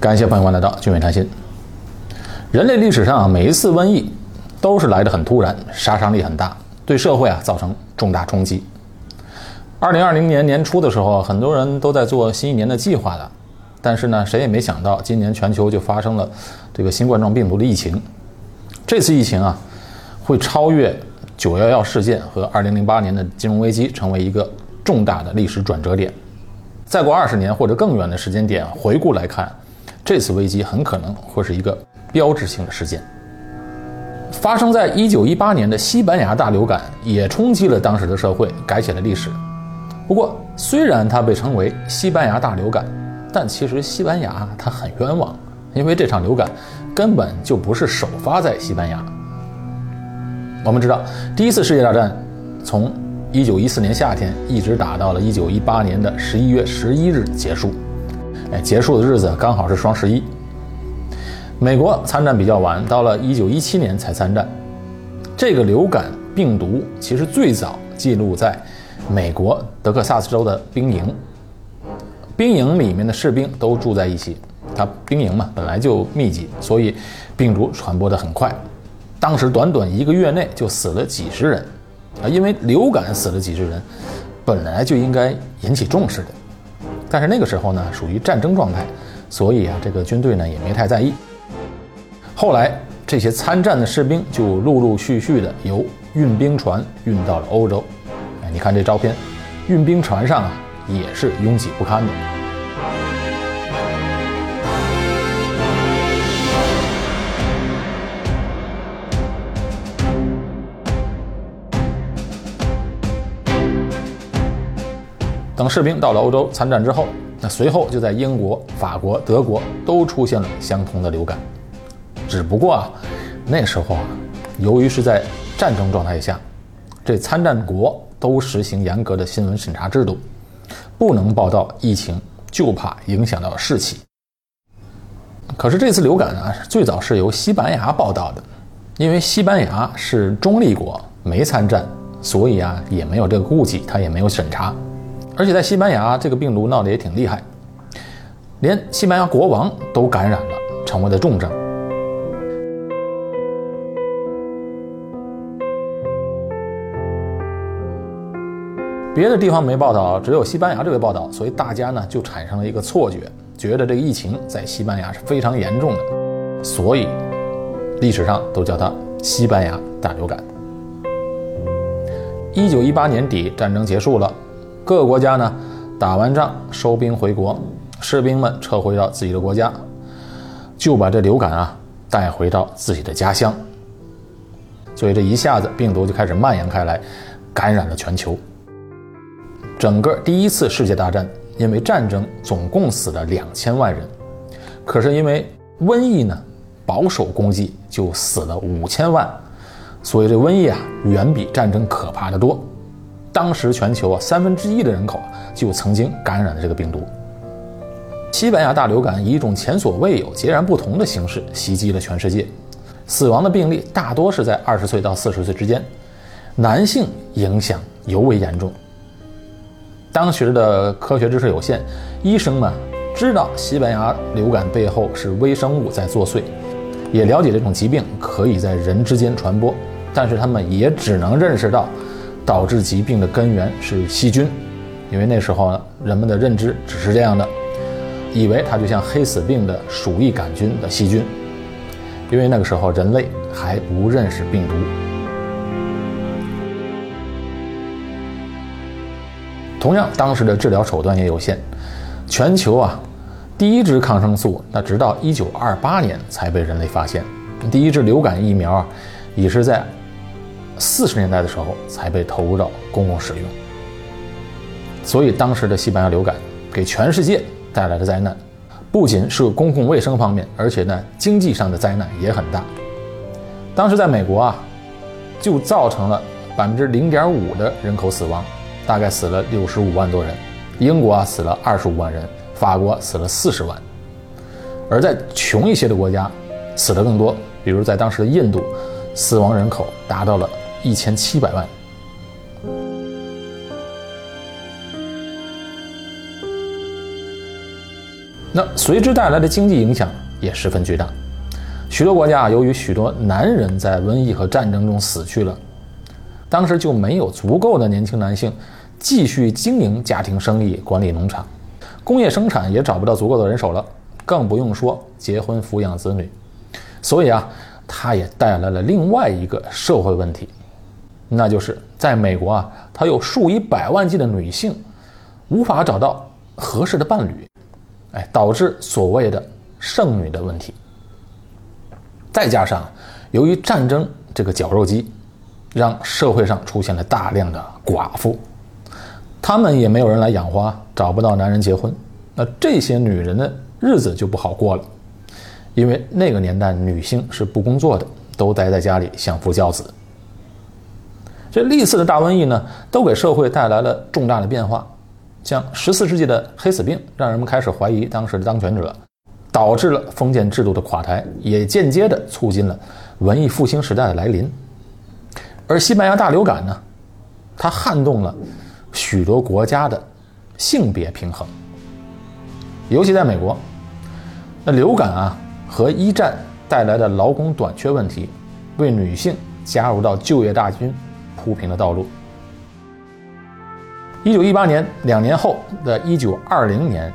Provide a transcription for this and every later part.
感谢朋友们来到俊伟谈心。人类历史上啊，每一次瘟疫都是来得很突然，杀伤力很大，对社会啊造成重大冲击。二零二零年年初的时候，很多人都在做新一年的计划的，但是呢，谁也没想到今年全球就发生了这个新冠状病毒的疫情。这次疫情啊，会超越九幺幺事件和二零零八年的金融危机，成为一个重大的历史转折点。再过二十年或者更远的时间点回顾来看，这次危机很可能会是一个标志性的事件。发生在一九一八年的西班牙大流感也冲击了当时的社会，改写了历史。不过，虽然它被称为西班牙大流感，但其实西班牙它很冤枉，因为这场流感根本就不是首发在西班牙。我们知道，第一次世界大战从一九一四年夏天一直打到了一九一八年的十一月十一日结束，哎，结束的日子刚好是双十一。美国参战比较晚，到了一九一七年才参战。这个流感病毒其实最早记录在美国德克萨斯州的兵营，兵营里面的士兵都住在一起，它兵营嘛本来就密集，所以病毒传播的很快。当时短短一个月内就死了几十人。啊，因为流感死了几十人，本来就应该引起重视的，但是那个时候呢，属于战争状态，所以啊，这个军队呢也没太在意。后来这些参战的士兵就陆陆续续的由运兵船运到了欧洲。哎，你看这照片，运兵船上啊也是拥挤不堪的。等士兵到了欧洲参战之后，那随后就在英国、法国、德国都出现了相同的流感。只不过啊，那时候啊，由于是在战争状态下，这参战国都实行严格的新闻审查制度，不能报道疫情，就怕影响到士气。可是这次流感啊，最早是由西班牙报道的，因为西班牙是中立国，没参战，所以啊，也没有这个顾忌，他也没有审查。而且在西班牙，这个病毒闹得也挺厉害，连西班牙国王都感染了，成为了重症。别的地方没报道，只有西班牙这个报道，所以大家呢就产生了一个错觉，觉得这个疫情在西班牙是非常严重的，所以历史上都叫它西班牙大流感。一九一八年底，战争结束了。各个国家呢，打完仗收兵回国，士兵们撤回到自己的国家，就把这流感啊带回到自己的家乡。所以这一下子病毒就开始蔓延开来，感染了全球。整个第一次世界大战因为战争总共死了两千万人，可是因为瘟疫呢，保守估计就死了五千万，所以这瘟疫啊远比战争可怕的多。当时全球啊三分之一的人口就曾经感染了这个病毒。西班牙大流感以一种前所未有、截然不同的形式袭击了全世界，死亡的病例大多是在二十岁到四十岁之间，男性影响尤为严重。当时的科学知识有限，医生们知道西班牙流感背后是微生物在作祟，也了解这种疾病可以在人之间传播，但是他们也只能认识到。导致疾病的根源是细菌，因为那时候呢，人们的认知只是这样的，以为它就像黑死病的鼠疫杆菌的细菌，因为那个时候人类还不认识病毒。同样，当时的治疗手段也有限，全球啊，第一支抗生素那直到一九二八年才被人类发现，第一支流感疫苗啊，也是在。四十年代的时候才被投入到公共使用，所以当时的西班牙流感给全世界带来的灾难，不仅是公共卫生方面，而且呢经济上的灾难也很大。当时在美国啊，就造成了百分之零点五的人口死亡，大概死了六十五万多人；英国啊死了二十五万人，法国死了四十万。而在穷一些的国家，死的更多，比如在当时的印度，死亡人口达到了。一千七百万。那随之带来的经济影响也十分巨大。许多国家由于许多男人在瘟疫和战争中死去了，当时就没有足够的年轻男性继续经营家庭生意、管理农场，工业生产也找不到足够的人手了，更不用说结婚抚养子女。所以啊，它也带来了另外一个社会问题，那就是在美国啊，它有数以百万计的女性无法找到合适的伴侣，哎，导致所谓的剩女的问题。再加上，由于战争这个绞肉机，让社会上出现了大量的寡妇，她们也没有人来养花，找不到男人结婚，那这些女人的日子就不好过了。因为那个年代女性是不工作的，都待在家里相夫教子。这历次的大瘟疫呢，都给社会带来了重大的变化，像十四世纪的黑死病，让人们开始怀疑当时的当权者。导致了封建制度的垮台，也间接的促进了文艺复兴时代的来临。而西班牙大流感呢，它撼动了许多国家的性别平衡，尤其在美国，那流感啊和一战带来的劳工短缺问题，为女性加入到就业大军铺平了道路。一九一八年两年后的一九二零年。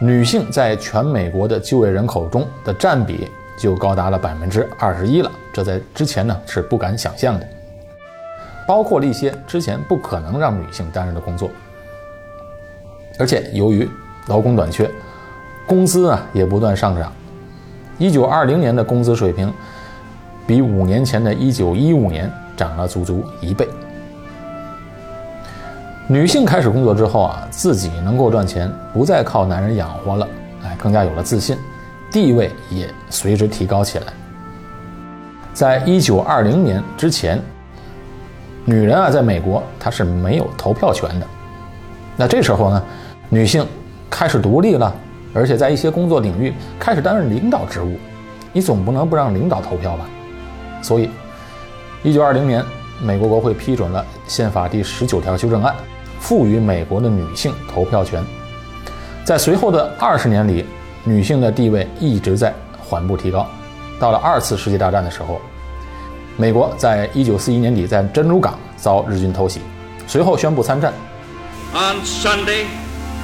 女性在全美国的就业人口中的占比就高达了百分之二十一了，这在之前呢是不敢想象的。包括了一些之前不可能让女性担任的工作，而且由于劳工短缺，工资啊也不断上涨。一九二零年的工资水平比五年前的一九一五年涨了足足一倍。女性开始工作之后啊，自己能够赚钱，不再靠男人养活了，哎，更加有了自信，地位也随之提高起来。在一九二零年之前，女人啊，在美国她是没有投票权的。那这时候呢，女性开始独立了，而且在一些工作领域开始担任领导职务，你总不能不让领导投票吧？所以，一九二零年，美国国会批准了宪法第十九条修正案。赋予美国的女性投票权，在随后的二十年里，女性的地位一直在缓步提高。到了二次世界大战的时候，美国在一九四一年底在珍珠港遭日军偷袭，随后宣布参战。On Sunday,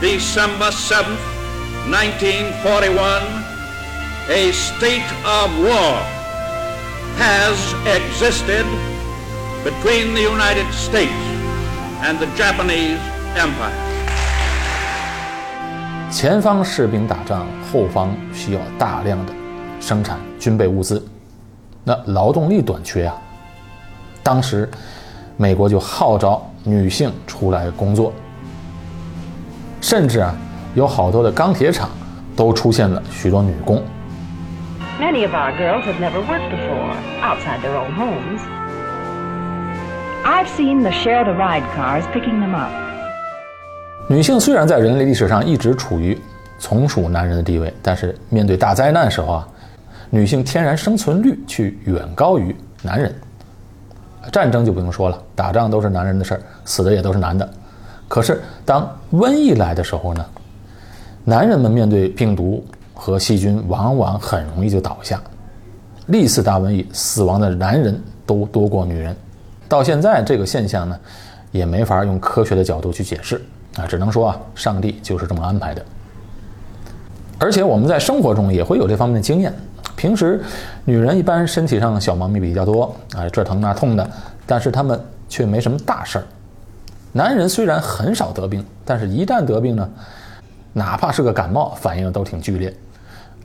December seventh, nineteen forty-one, a state of war has existed between the United States. and the Japanese Empire。前方士兵打仗，后方需要大量的生产军备物资，那劳动力短缺啊。当时，美国就号召女性出来工作，甚至啊，有好多的钢铁厂都出现了许多女工。Many of our girls have never worked before outside their own homes. I've seen the shared ride cars picking them up. 女性虽然在人类历史上一直处于从属男人的地位，但是面对大灾难时候啊，女性天然生存率却远高于男人。战争就不用说了，打仗都是男人的事儿，死的也都是男的。可是当瘟疫来的时候呢，男人们面对病毒和细菌，往往很容易就倒下。历次大瘟疫死亡的男人都多过女人。到现在，这个现象呢，也没法用科学的角度去解释啊，只能说啊，上帝就是这么安排的。而且我们在生活中也会有这方面的经验。平时女人一般身体上小毛病比较多啊，这疼那痛的，但是她们却没什么大事儿。男人虽然很少得病，但是一旦得病呢，哪怕是个感冒，反应都挺剧烈。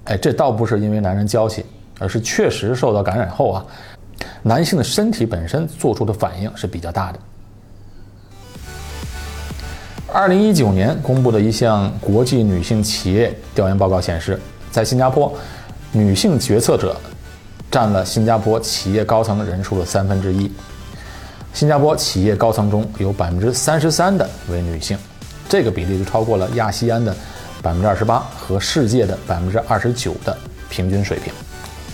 哎，这倒不是因为男人娇气，而是确实受到感染后啊。男性的身体本身做出的反应是比较大的。二零一九年公布的一项国际女性企业调研报告显示，在新加坡，女性决策者占了新加坡企业高层人数的三分之一。新加坡企业高层中有百分之三十三的为女性，这个比例就超过了亚细安的百分之二十八和世界的百分之二十九的平均水平。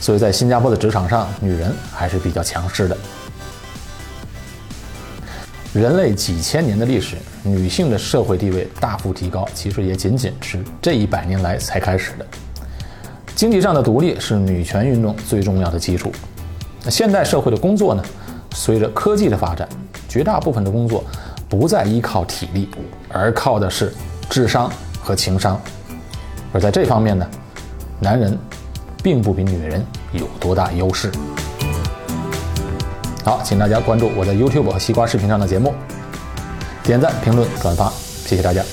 所以在新加坡的职场上，女人还是比较强势的。人类几千年的历史，女性的社会地位大幅提高，其实也仅仅是这一百年来才开始的。经济上的独立是女权运动最重要的基础。那现代社会的工作呢？随着科技的发展，绝大部分的工作不再依靠体力，而靠的是智商和情商。而在这方面呢，男人并不比女人有多大优势。好，请大家关注我在 YouTube 和西瓜视频上的节目，点赞、评论、转发，谢谢大家。